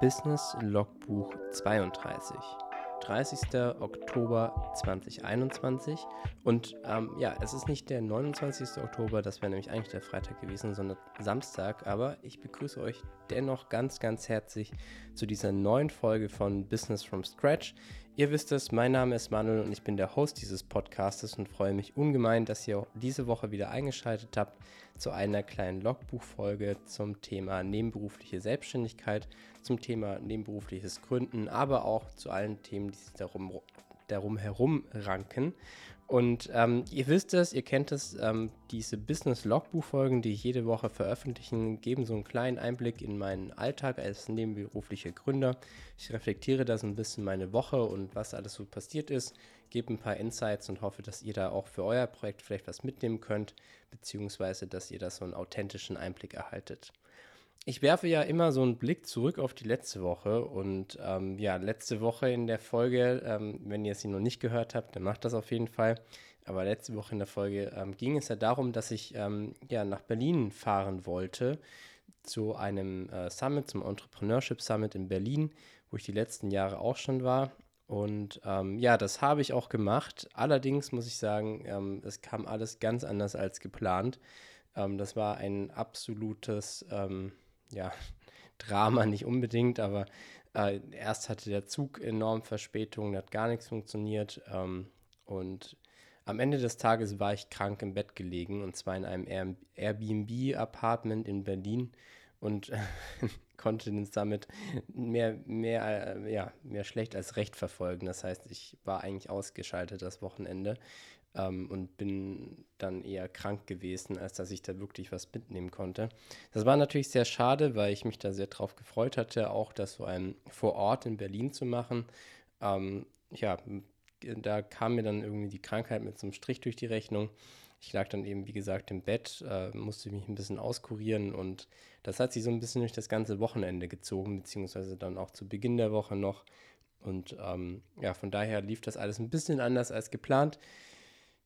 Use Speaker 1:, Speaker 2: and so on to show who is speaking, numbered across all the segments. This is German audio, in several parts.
Speaker 1: Business Logbuch 32. 30. Oktober 2021. Und ähm, ja, es ist nicht der 29. Oktober, das wäre nämlich eigentlich der Freitag gewesen, sondern Samstag. Aber ich begrüße euch dennoch ganz, ganz herzlich zu dieser neuen Folge von Business from Scratch. Ihr wisst es, mein Name ist Manuel und ich bin der Host dieses Podcastes und freue mich ungemein, dass ihr diese Woche wieder eingeschaltet habt zu einer kleinen Logbuchfolge zum Thema nebenberufliche Selbstständigkeit, zum Thema nebenberufliches Gründen, aber auch zu allen Themen, die sich darum, darum herum ranken. Und ähm, ihr wisst es, ihr kennt es, ähm, diese Business-Logbuch-Folgen, die ich jede Woche veröffentlichen, geben so einen kleinen Einblick in meinen Alltag als nebenberuflicher Gründer. Ich reflektiere da so ein bisschen meine Woche und was alles so passiert ist, gebe ein paar Insights und hoffe, dass ihr da auch für euer Projekt vielleicht was mitnehmen könnt, beziehungsweise dass ihr da so einen authentischen Einblick erhaltet ich werfe ja immer so einen Blick zurück auf die letzte Woche und ähm, ja, letzte Woche in der Folge, ähm, wenn ihr sie noch nicht gehört habt, dann macht das auf jeden Fall. Aber letzte Woche in der Folge ähm, ging es ja darum, dass ich ähm, ja nach Berlin fahren wollte zu einem äh, Summit, zum Entrepreneurship Summit in Berlin, wo ich die letzten Jahre auch schon war. Und ähm, ja, das habe ich auch gemacht. Allerdings muss ich sagen, ähm, es kam alles ganz anders als geplant. das war ein absolutes ja, Drama nicht unbedingt, aber äh, erst hatte der Zug enorm Verspätungen, hat gar nichts funktioniert ähm, und am Ende des Tages war ich krank im Bett gelegen und zwar in einem Airbnb-Apartment in Berlin und äh, konnte den Summit mehr, mehr, äh, ja, mehr schlecht als recht verfolgen. Das heißt, ich war eigentlich ausgeschaltet das Wochenende ähm, und bin dann eher krank gewesen, als dass ich da wirklich was mitnehmen konnte. Das war natürlich sehr schade, weil ich mich da sehr drauf gefreut hatte, auch das so ein vor Ort in Berlin zu machen. Ähm, ja, da kam mir dann irgendwie die Krankheit mit so einem Strich durch die Rechnung. Ich lag dann eben, wie gesagt, im Bett, äh, musste mich ein bisschen auskurieren und das hat sich so ein bisschen durch das ganze Wochenende gezogen, beziehungsweise dann auch zu Beginn der Woche noch. Und ähm, ja, von daher lief das alles ein bisschen anders als geplant.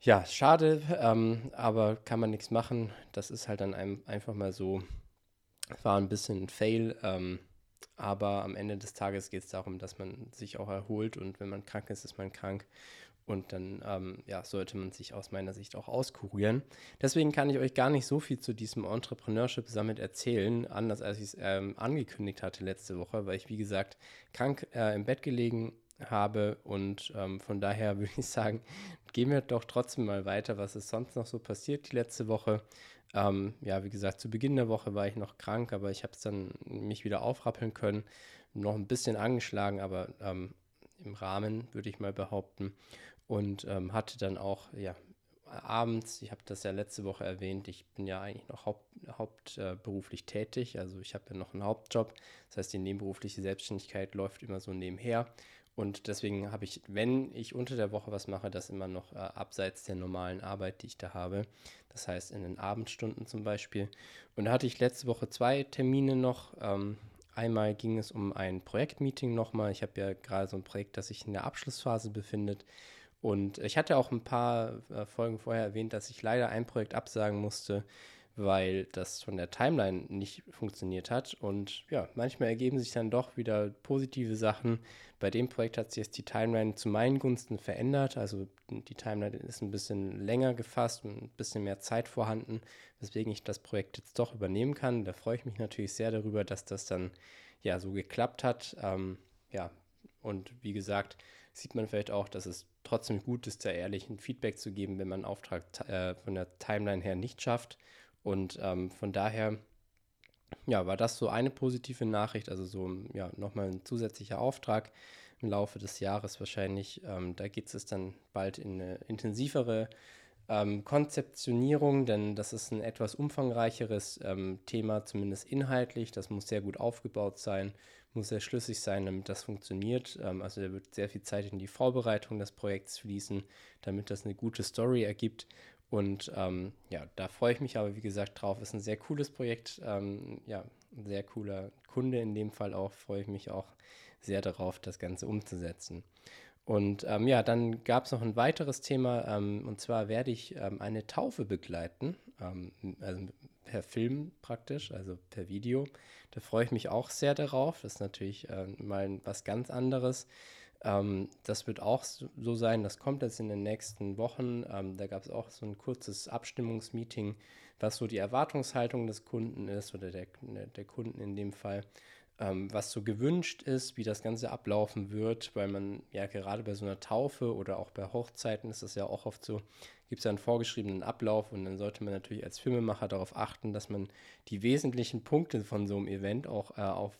Speaker 1: Ja, schade, ähm, aber kann man nichts machen. Das ist halt dann ein, einfach mal so. War ein bisschen ein Fail, ähm, aber am Ende des Tages geht es darum, dass man sich auch erholt und wenn man krank ist, ist man krank. Und dann ähm, ja, sollte man sich aus meiner Sicht auch auskurieren. Deswegen kann ich euch gar nicht so viel zu diesem Entrepreneurship Summit erzählen, anders als ich es ähm, angekündigt hatte letzte Woche, weil ich, wie gesagt, krank äh, im Bett gelegen habe. Und ähm, von daher würde ich sagen, gehen wir doch trotzdem mal weiter, was ist sonst noch so passiert die letzte Woche. Ähm, ja, wie gesagt, zu Beginn der Woche war ich noch krank, aber ich habe es dann mich wieder aufrappeln können. Noch ein bisschen angeschlagen, aber ähm, im Rahmen, würde ich mal behaupten. Und ähm, hatte dann auch, ja, abends, ich habe das ja letzte Woche erwähnt, ich bin ja eigentlich noch haupt, hauptberuflich äh, tätig, also ich habe ja noch einen Hauptjob, das heißt die nebenberufliche Selbstständigkeit läuft immer so nebenher und deswegen habe ich, wenn ich unter der Woche was mache, das immer noch äh, abseits der normalen Arbeit, die ich da habe. Das heißt in den Abendstunden zum Beispiel. Und da hatte ich letzte Woche zwei Termine noch. Ähm, einmal ging es um ein Projektmeeting nochmal. Ich habe ja gerade so ein Projekt, das sich in der Abschlussphase befindet. Und ich hatte auch ein paar äh, Folgen vorher erwähnt, dass ich leider ein Projekt absagen musste, weil das von der Timeline nicht funktioniert hat. Und ja, manchmal ergeben sich dann doch wieder positive Sachen. Bei dem Projekt hat sich jetzt die Timeline zu meinen Gunsten verändert. Also die Timeline ist ein bisschen länger gefasst und ein bisschen mehr Zeit vorhanden, weswegen ich das Projekt jetzt doch übernehmen kann. Da freue ich mich natürlich sehr darüber, dass das dann ja so geklappt hat. Ähm, ja, und wie gesagt, sieht man vielleicht auch, dass es trotzdem gut ist, da ehrlich ein Feedback zu geben, wenn man einen Auftrag äh, von der Timeline her nicht schafft. Und ähm, von daher, ja, war das so eine positive Nachricht, also so, ja, nochmal ein zusätzlicher Auftrag im Laufe des Jahres wahrscheinlich. Ähm, da geht es dann bald in eine intensivere ähm, Konzeptionierung, denn das ist ein etwas umfangreicheres ähm, Thema, zumindest inhaltlich. Das muss sehr gut aufgebaut sein, muss sehr schlüssig sein, damit das funktioniert. Ähm, also da wird sehr viel Zeit in die Vorbereitung des Projekts fließen, damit das eine gute Story ergibt. Und ähm, ja, da freue ich mich aber, wie gesagt, drauf. Ist ein sehr cooles Projekt. Ähm, ja, ein sehr cooler Kunde in dem Fall auch. Freue ich mich auch sehr darauf, das Ganze umzusetzen. Und ähm, ja, dann gab es noch ein weiteres Thema. Ähm, und zwar werde ich ähm, eine Taufe begleiten. Ähm, also per Film praktisch, also per Video. Da freue ich mich auch sehr darauf. Das ist natürlich äh, mal was ganz anderes. Ähm, das wird auch so sein, das kommt jetzt in den nächsten Wochen. Ähm, da gab es auch so ein kurzes Abstimmungsmeeting, was so die Erwartungshaltung des Kunden ist oder der, der Kunden in dem Fall, ähm, was so gewünscht ist, wie das Ganze ablaufen wird, weil man ja gerade bei so einer Taufe oder auch bei Hochzeiten ist das ja auch oft so, gibt es ja einen vorgeschriebenen Ablauf und dann sollte man natürlich als Filmemacher darauf achten, dass man die wesentlichen Punkte von so einem Event auch äh, auf,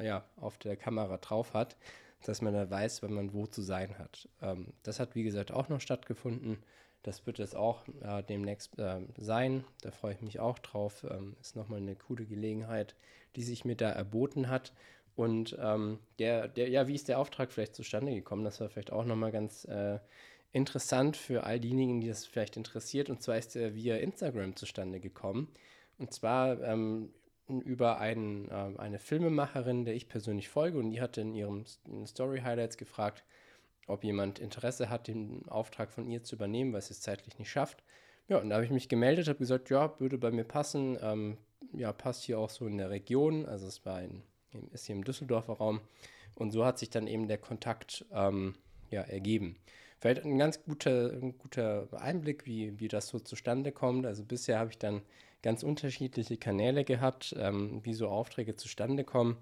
Speaker 1: ja, auf der Kamera drauf hat dass man da weiß, wenn man wo zu sein hat. Ähm, das hat, wie gesagt, auch noch stattgefunden. Das wird es auch äh, demnächst äh, sein. Da freue ich mich auch drauf. Ähm, ist nochmal eine coole Gelegenheit, die sich mir da erboten hat. Und ähm, der, der, ja, wie ist der Auftrag vielleicht zustande gekommen? Das war vielleicht auch nochmal ganz äh, interessant für all diejenigen, die das vielleicht interessiert. Und zwar ist er via Instagram zustande gekommen. Und zwar ähm, über einen, äh, eine Filmemacherin, der ich persönlich folge, und die hatte in ihren Story Highlights gefragt, ob jemand Interesse hat, den Auftrag von ihr zu übernehmen, weil sie es zeitlich nicht schafft. Ja, und da habe ich mich gemeldet, habe gesagt, ja, würde bei mir passen. Ähm, ja, passt hier auch so in der Region. Also es war ein, ist hier im Düsseldorfer Raum. Und so hat sich dann eben der Kontakt ähm, ja, ergeben. Vielleicht ein ganz guter, ein guter Einblick, wie, wie das so zustande kommt. Also bisher habe ich dann ganz unterschiedliche Kanäle gehabt, ähm, wie so Aufträge zustande kommen.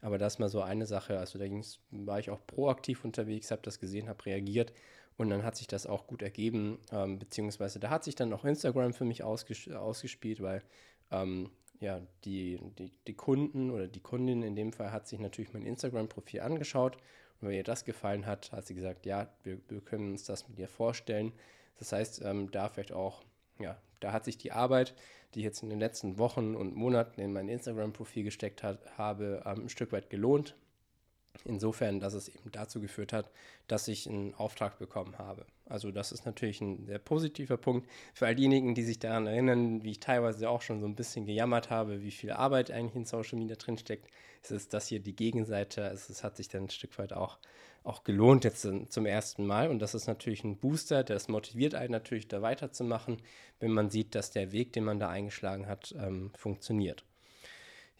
Speaker 1: Aber das ist mal so eine Sache. Also da war ich auch proaktiv unterwegs, habe das gesehen, habe reagiert und dann hat sich das auch gut ergeben. Ähm, beziehungsweise da hat sich dann auch Instagram für mich ausges ausgespielt, weil ähm, ja, die, die, die Kunden oder die Kundin in dem Fall hat sich natürlich mein Instagram-Profil angeschaut. Und wenn ihr das gefallen hat, hat sie gesagt, ja, wir, wir können uns das mit dir vorstellen. Das heißt, ähm, da vielleicht auch, ja, da hat sich die Arbeit, die ich jetzt in den letzten Wochen und Monaten in mein Instagram-Profil gesteckt hat, habe, ähm, ein Stück weit gelohnt. Insofern, dass es eben dazu geführt hat, dass ich einen Auftrag bekommen habe. Also das ist natürlich ein sehr positiver Punkt. Für all diejenigen, die sich daran erinnern, wie ich teilweise auch schon so ein bisschen gejammert habe, wie viel Arbeit eigentlich in Social Media drinsteckt, ist es das hier die Gegenseite. Es, hat sich dann ein Stück weit auch auch gelohnt jetzt zum ersten Mal. Und das ist natürlich ein Booster, das motiviert einen natürlich da weiterzumachen, wenn man sieht, dass der Weg, den man da eingeschlagen hat, ähm, funktioniert.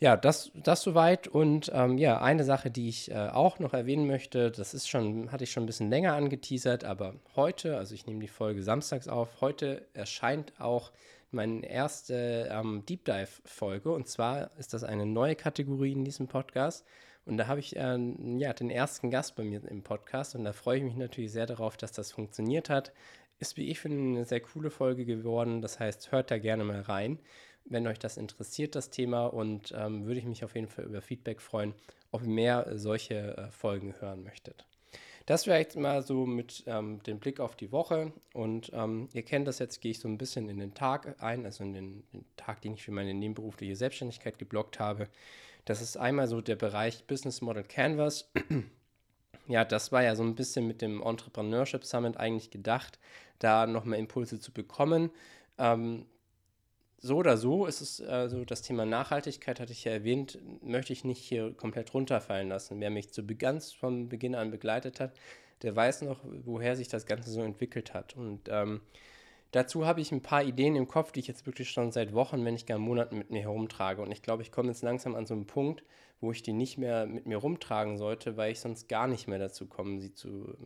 Speaker 1: Ja, das, das soweit. Und ähm, ja, eine Sache, die ich äh, auch noch erwähnen möchte, das ist schon, hatte ich schon ein bisschen länger angeteasert, aber heute, also ich nehme die Folge samstags auf, heute erscheint auch meine erste ähm, Deep Dive-Folge. Und zwar ist das eine neue Kategorie in diesem Podcast. Und da habe ich äh, ja, den ersten Gast bei mir im Podcast und da freue ich mich natürlich sehr darauf, dass das funktioniert hat. Ist, wie ich finde, eine sehr coole Folge geworden. Das heißt, hört da gerne mal rein, wenn euch das interessiert, das Thema. Und ähm, würde ich mich auf jeden Fall über Feedback freuen, ob ihr mehr solche äh, Folgen hören möchtet. Das wäre jetzt mal so mit ähm, dem Blick auf die Woche. Und ähm, ihr kennt das jetzt, gehe ich so ein bisschen in den Tag ein, also in den, den Tag, den ich für meine nebenberufliche Selbstständigkeit geblockt habe. Das ist einmal so der Bereich Business Model Canvas. ja, das war ja so ein bisschen mit dem Entrepreneurship Summit eigentlich gedacht, da nochmal Impulse zu bekommen. Ähm, so oder so ist es, also das Thema Nachhaltigkeit hatte ich ja erwähnt, möchte ich nicht hier komplett runterfallen lassen. Wer mich zu ganz von Beginn an begleitet hat, der weiß noch, woher sich das Ganze so entwickelt hat. Und ähm, Dazu habe ich ein paar Ideen im Kopf, die ich jetzt wirklich schon seit Wochen, wenn nicht gar Monaten mit mir herumtrage. Und ich glaube, ich komme jetzt langsam an so einen Punkt, wo ich die nicht mehr mit mir rumtragen sollte, weil ich sonst gar nicht mehr dazu komme, sie zu,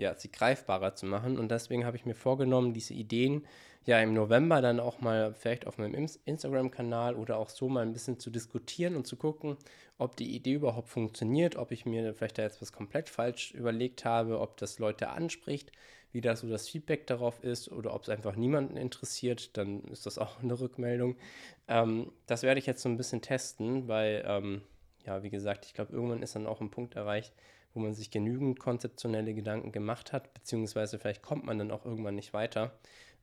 Speaker 1: ja, sie greifbarer zu machen. Und deswegen habe ich mir vorgenommen, diese Ideen ja im November dann auch mal vielleicht auf meinem Instagram-Kanal oder auch so mal ein bisschen zu diskutieren und zu gucken, ob die Idee überhaupt funktioniert, ob ich mir vielleicht da jetzt was komplett falsch überlegt habe, ob das Leute anspricht wie da so das Feedback darauf ist oder ob es einfach niemanden interessiert, dann ist das auch eine Rückmeldung. Ähm, das werde ich jetzt so ein bisschen testen, weil, ähm, ja, wie gesagt, ich glaube, irgendwann ist dann auch ein Punkt erreicht, wo man sich genügend konzeptionelle Gedanken gemacht hat, beziehungsweise vielleicht kommt man dann auch irgendwann nicht weiter.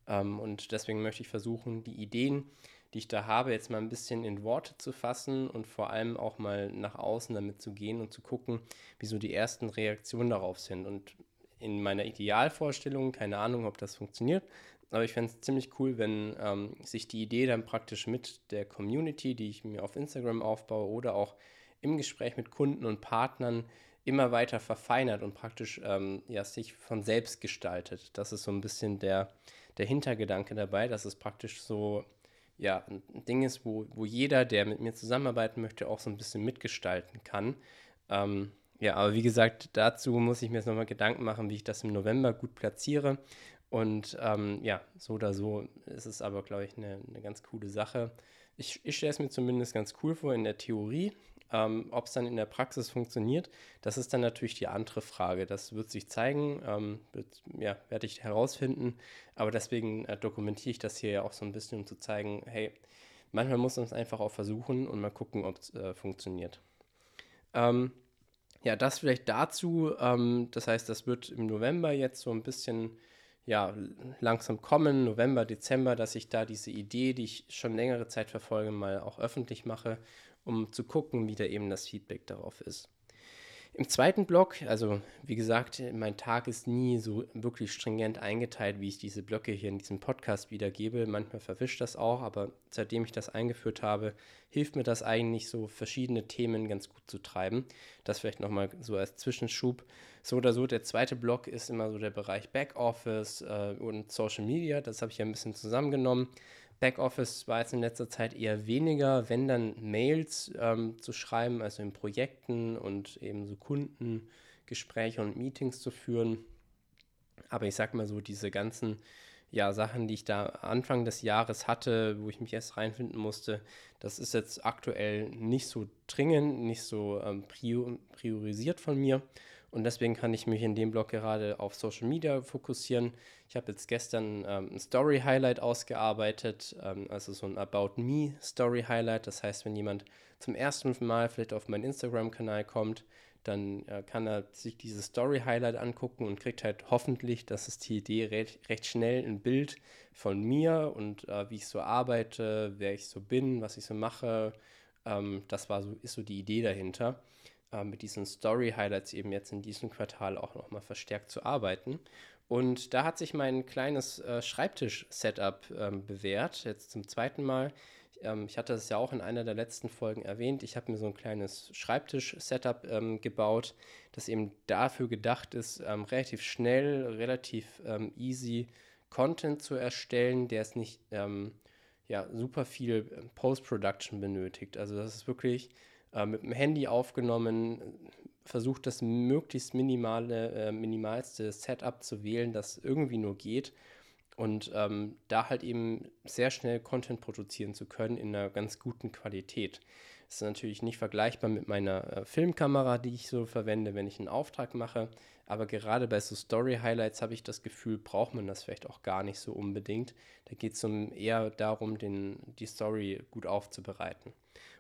Speaker 1: Ähm, und deswegen möchte ich versuchen, die Ideen, die ich da habe, jetzt mal ein bisschen in Worte zu fassen und vor allem auch mal nach außen damit zu gehen und zu gucken, wie so die ersten Reaktionen darauf sind. Und in meiner Idealvorstellung, keine Ahnung, ob das funktioniert, aber ich fände es ziemlich cool, wenn ähm, sich die Idee dann praktisch mit der Community, die ich mir auf Instagram aufbaue oder auch im Gespräch mit Kunden und Partnern immer weiter verfeinert und praktisch ähm, ja, sich von selbst gestaltet. Das ist so ein bisschen der, der Hintergedanke dabei, dass es praktisch so ja, ein Ding ist, wo, wo jeder, der mit mir zusammenarbeiten möchte, auch so ein bisschen mitgestalten kann. Ähm, ja, aber wie gesagt, dazu muss ich mir jetzt nochmal Gedanken machen, wie ich das im November gut platziere. Und ähm, ja, so oder so ist es aber, glaube ich, eine, eine ganz coole Sache. Ich, ich stelle es mir zumindest ganz cool vor in der Theorie. Ähm, Ob es dann in der Praxis funktioniert, das ist dann natürlich die andere Frage. Das wird sich zeigen, ähm, ja, werde ich herausfinden. Aber deswegen äh, dokumentiere ich das hier ja auch so ein bisschen, um zu zeigen, hey, manchmal muss man es einfach auch versuchen und mal gucken, ob es äh, funktioniert. Ähm, ja, das vielleicht dazu. Ähm, das heißt, das wird im November jetzt so ein bisschen ja, langsam kommen, November, Dezember, dass ich da diese Idee, die ich schon längere Zeit verfolge, mal auch öffentlich mache um zu gucken, wie da eben das Feedback darauf ist. Im zweiten Block, also wie gesagt, mein Tag ist nie so wirklich stringent eingeteilt, wie ich diese Blöcke hier in diesem Podcast wiedergebe. Manchmal verwischt das auch, aber seitdem ich das eingeführt habe, hilft mir das eigentlich so verschiedene Themen ganz gut zu treiben. Das vielleicht nochmal so als Zwischenschub. So oder so, der zweite Block ist immer so der Bereich Backoffice äh, und Social Media. Das habe ich ja ein bisschen zusammengenommen. Backoffice war jetzt in letzter Zeit eher weniger, wenn dann Mails ähm, zu schreiben, also in Projekten und eben so Kundengespräche und Meetings zu führen. Aber ich sag mal so, diese ganzen ja, Sachen, die ich da Anfang des Jahres hatte, wo ich mich erst reinfinden musste, das ist jetzt aktuell nicht so dringend, nicht so ähm, priorisiert von mir. Und deswegen kann ich mich in dem Blog gerade auf Social Media fokussieren. Ich habe jetzt gestern ähm, ein Story Highlight ausgearbeitet, ähm, also so ein About Me Story Highlight. Das heißt, wenn jemand zum ersten Mal vielleicht auf meinen Instagram-Kanal kommt, dann äh, kann er sich dieses Story Highlight angucken und kriegt halt hoffentlich, das ist die Idee, recht, recht schnell ein Bild von mir und äh, wie ich so arbeite, wer ich so bin, was ich so mache. Ähm, das war so, ist so die Idee dahinter äh, mit diesen Story-Highlights eben jetzt in diesem Quartal auch nochmal verstärkt zu arbeiten. Und da hat sich mein kleines äh, Schreibtisch-Setup ähm, bewährt, jetzt zum zweiten Mal. Ähm, ich hatte es ja auch in einer der letzten Folgen erwähnt. Ich habe mir so ein kleines Schreibtisch-Setup ähm, gebaut, das eben dafür gedacht ist, ähm, relativ schnell, relativ ähm, easy Content zu erstellen, der es nicht ähm, ja, super viel Post-Production benötigt. Also das ist wirklich äh, mit dem Handy aufgenommen, versucht das möglichst minimale, äh, minimalste Setup zu wählen, das irgendwie nur geht und ähm, da halt eben sehr schnell Content produzieren zu können in einer ganz guten Qualität. Das ist natürlich nicht vergleichbar mit meiner äh, Filmkamera, die ich so verwende, wenn ich einen Auftrag mache. Aber gerade bei so Story-Highlights habe ich das Gefühl, braucht man das vielleicht auch gar nicht so unbedingt. Da geht es eher darum, den, die Story gut aufzubereiten.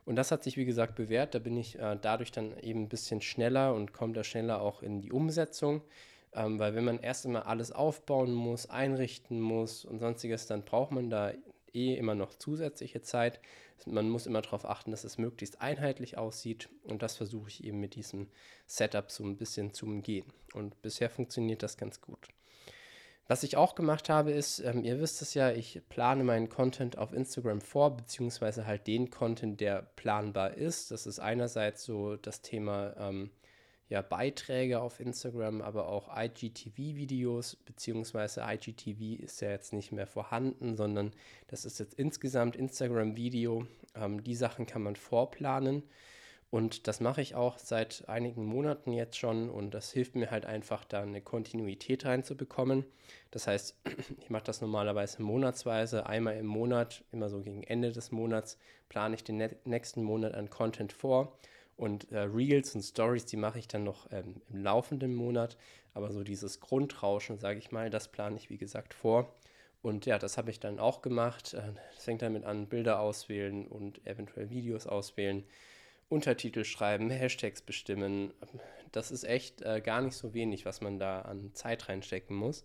Speaker 1: Und das hat sich, wie gesagt, bewährt. Da bin ich äh, dadurch dann eben ein bisschen schneller und komme da schneller auch in die Umsetzung. Ähm, weil wenn man erst einmal alles aufbauen muss, einrichten muss und sonstiges, dann braucht man da eh immer noch zusätzliche Zeit. Man muss immer darauf achten, dass es möglichst einheitlich aussieht. Und das versuche ich eben mit diesem Setup so ein bisschen zu umgehen. Und bisher funktioniert das ganz gut. Was ich auch gemacht habe, ist, ähm, ihr wisst es ja, ich plane meinen Content auf Instagram vor, beziehungsweise halt den Content, der planbar ist. Das ist einerseits so das Thema ähm, ja, Beiträge auf Instagram, aber auch IGTV-Videos, beziehungsweise IGTV ist ja jetzt nicht mehr vorhanden, sondern das ist jetzt insgesamt Instagram-Video. Ähm, die Sachen kann man vorplanen. Und das mache ich auch seit einigen Monaten jetzt schon und das hilft mir halt einfach, da eine Kontinuität reinzubekommen. Das heißt, ich mache das normalerweise monatsweise, einmal im Monat, immer so gegen Ende des Monats, plane ich den nächsten Monat an Content vor. Und äh, Reels und Stories, die mache ich dann noch ähm, im laufenden Monat. Aber so dieses Grundrauschen, sage ich mal, das plane ich wie gesagt vor. Und ja, das habe ich dann auch gemacht. Es äh, fängt damit an, Bilder auswählen und eventuell Videos auswählen. Untertitel schreiben, Hashtags bestimmen. Das ist echt äh, gar nicht so wenig, was man da an Zeit reinstecken muss.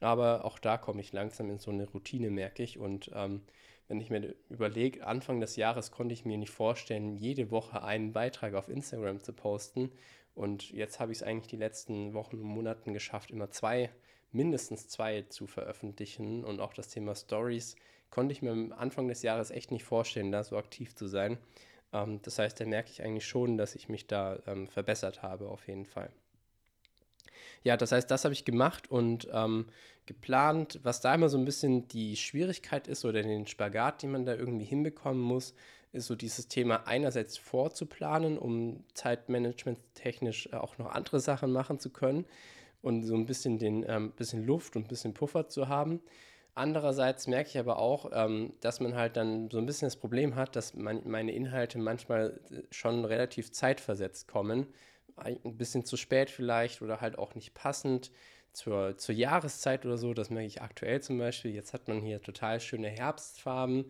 Speaker 1: Aber auch da komme ich langsam in so eine Routine, merke ich. Und ähm, wenn ich mir überlege, Anfang des Jahres konnte ich mir nicht vorstellen, jede Woche einen Beitrag auf Instagram zu posten. Und jetzt habe ich es eigentlich die letzten Wochen und Monaten geschafft, immer zwei, mindestens zwei zu veröffentlichen. Und auch das Thema Stories konnte ich mir am Anfang des Jahres echt nicht vorstellen, da so aktiv zu sein. Ähm, das heißt, da merke ich eigentlich schon, dass ich mich da ähm, verbessert habe, auf jeden Fall. Ja, das heißt, das habe ich gemacht und ähm, geplant. Was da immer so ein bisschen die Schwierigkeit ist oder den Spagat, den man da irgendwie hinbekommen muss, ist so dieses Thema einerseits vorzuplanen, um zeitmanagement technisch auch noch andere Sachen machen zu können und so ein bisschen den ähm, bisschen Luft und ein bisschen Puffer zu haben. Andererseits merke ich aber auch, ähm, dass man halt dann so ein bisschen das Problem hat, dass man, meine Inhalte manchmal äh, schon relativ zeitversetzt kommen. Ein bisschen zu spät vielleicht oder halt auch nicht passend zur, zur Jahreszeit oder so. Das merke ich aktuell zum Beispiel. Jetzt hat man hier total schöne Herbstfarben.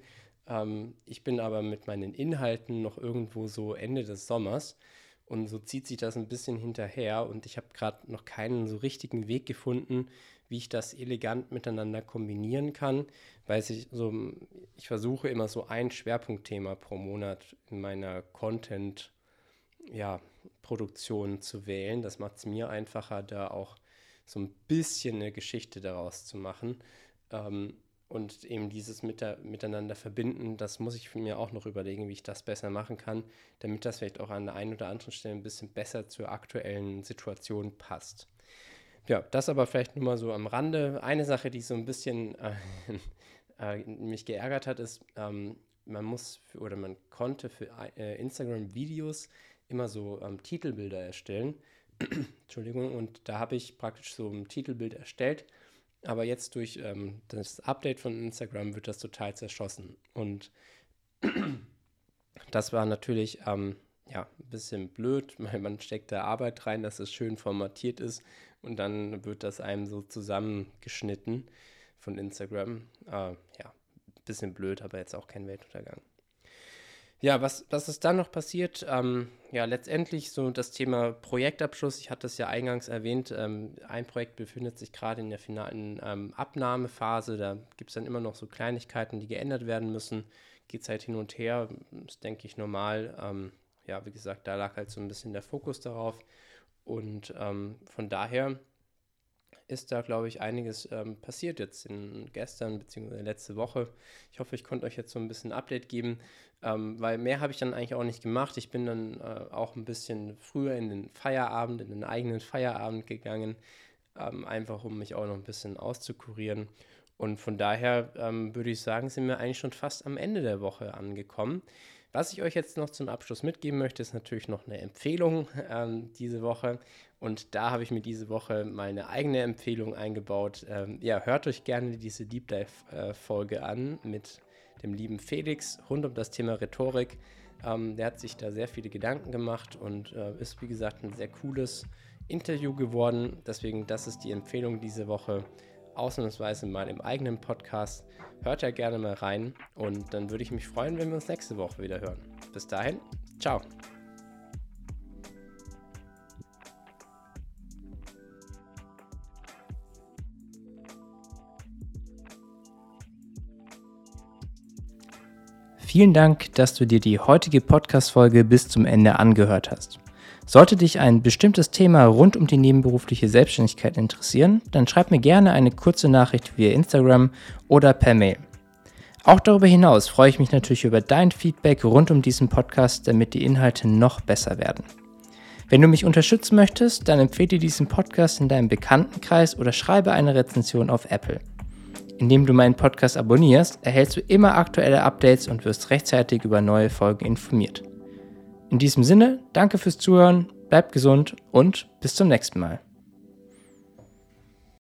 Speaker 1: Ähm, ich bin aber mit meinen Inhalten noch irgendwo so Ende des Sommers. Und so zieht sich das ein bisschen hinterher und ich habe gerade noch keinen so richtigen Weg gefunden, wie ich das elegant miteinander kombinieren kann, weil ich so, ich versuche immer so ein Schwerpunktthema pro Monat in meiner Content, ja, Produktion zu wählen. Das macht es mir einfacher, da auch so ein bisschen eine Geschichte daraus zu machen. Ähm, und eben dieses Miteinander verbinden, das muss ich mir auch noch überlegen, wie ich das besser machen kann, damit das vielleicht auch an der einen oder anderen Stelle ein bisschen besser zur aktuellen Situation passt. Ja, das aber vielleicht nur mal so am Rande. Eine Sache, die so ein bisschen äh, äh, mich geärgert hat, ist, ähm, man muss für, oder man konnte für äh, Instagram-Videos immer so ähm, Titelbilder erstellen. Entschuldigung, und da habe ich praktisch so ein Titelbild erstellt aber jetzt durch ähm, das Update von Instagram wird das total zerschossen. Und das war natürlich ähm, ja, ein bisschen blöd, weil man steckt da Arbeit rein, dass es schön formatiert ist und dann wird das einem so zusammengeschnitten von Instagram. Äh, ja, ein bisschen blöd, aber jetzt auch kein Weltuntergang. Ja, was, was ist dann noch passiert? Ähm, ja, letztendlich so das Thema Projektabschluss. Ich hatte es ja eingangs erwähnt. Ähm, ein Projekt befindet sich gerade in der finalen ähm, Abnahmephase. Da gibt es dann immer noch so Kleinigkeiten, die geändert werden müssen. Geht es halt hin und her. Das denke ich normal. Ja, wie gesagt, da lag halt so ein bisschen der Fokus darauf. Und ähm, von daher ist da, glaube ich, einiges ähm, passiert jetzt in gestern bzw. letzte Woche. Ich hoffe, ich konnte euch jetzt so ein bisschen Update geben, ähm, weil mehr habe ich dann eigentlich auch nicht gemacht. Ich bin dann äh, auch ein bisschen früher in den Feierabend, in den eigenen Feierabend gegangen, ähm, einfach um mich auch noch ein bisschen auszukurieren. Und von daher ähm, würde ich sagen, sind wir eigentlich schon fast am Ende der Woche angekommen. Was ich euch jetzt noch zum Abschluss mitgeben möchte, ist natürlich noch eine Empfehlung ähm, diese Woche. Und da habe ich mir diese Woche meine eigene Empfehlung eingebaut. Ähm, ja, hört euch gerne diese Deep Dive-Folge äh, an mit dem lieben Felix rund um das Thema Rhetorik. Ähm, der hat sich da sehr viele Gedanken gemacht und äh, ist, wie gesagt, ein sehr cooles Interview geworden. Deswegen, das ist die Empfehlung diese Woche ausnahmsweise mal im eigenen Podcast. Hört ja gerne mal rein und dann würde ich mich freuen, wenn wir uns nächste Woche wieder hören. Bis dahin, ciao. Vielen Dank, dass du dir die heutige Podcast-Folge bis zum Ende angehört hast. Sollte dich ein bestimmtes Thema rund um die nebenberufliche Selbstständigkeit interessieren, dann schreib mir gerne eine kurze Nachricht via Instagram oder per Mail. Auch darüber hinaus freue ich mich natürlich über dein Feedback rund um diesen Podcast, damit die Inhalte noch besser werden. Wenn du mich unterstützen möchtest, dann empfehle diesen Podcast in deinem Bekanntenkreis oder schreibe eine Rezension auf Apple. Indem du meinen Podcast abonnierst, erhältst du immer aktuelle Updates und wirst rechtzeitig über neue Folgen informiert. In diesem Sinne, danke fürs Zuhören, bleibt gesund und bis zum nächsten Mal.